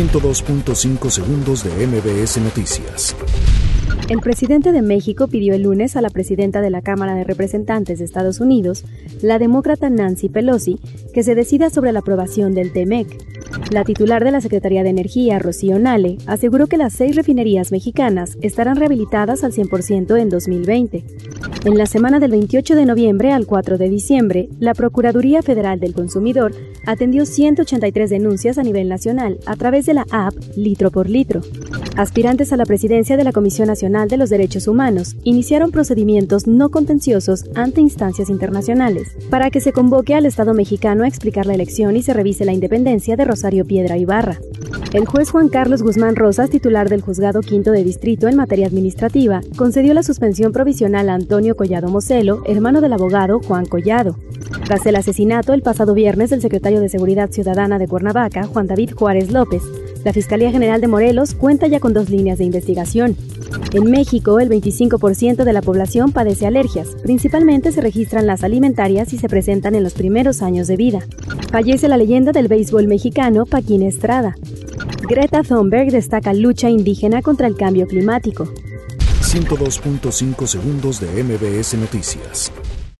102.5 segundos de MBS Noticias. El presidente de México pidió el lunes a la presidenta de la Cámara de Representantes de Estados Unidos, la demócrata Nancy Pelosi, que se decida sobre la aprobación del TEMEC. La titular de la Secretaría de Energía, Rocío Nale, aseguró que las seis refinerías mexicanas estarán rehabilitadas al 100% en 2020. En la semana del 28 de noviembre al 4 de diciembre, la Procuraduría Federal del Consumidor atendió 183 denuncias a nivel nacional a través de la app Litro por Litro. Aspirantes a la presidencia de la Comisión Nacional de los Derechos Humanos iniciaron procedimientos no contenciosos ante instancias internacionales para que se convoque al Estado mexicano a explicar la elección y se revise la independencia de Rosario Piedra Ibarra. El juez Juan Carlos Guzmán Rosas, titular del Juzgado Quinto de Distrito en materia administrativa, concedió la suspensión provisional a Antonio Collado Moselo, hermano del abogado Juan Collado. Tras el asesinato el pasado viernes del secretario de Seguridad Ciudadana de Cuernavaca, Juan David Juárez López, la Fiscalía General de Morelos cuenta ya con dos líneas de investigación. En México, el 25% de la población padece alergias. Principalmente se registran las alimentarias y se presentan en los primeros años de vida. Fallece la leyenda del béisbol mexicano Paquín Estrada. Greta Thunberg destaca lucha indígena contra el cambio climático. 102.5 segundos de MBS Noticias.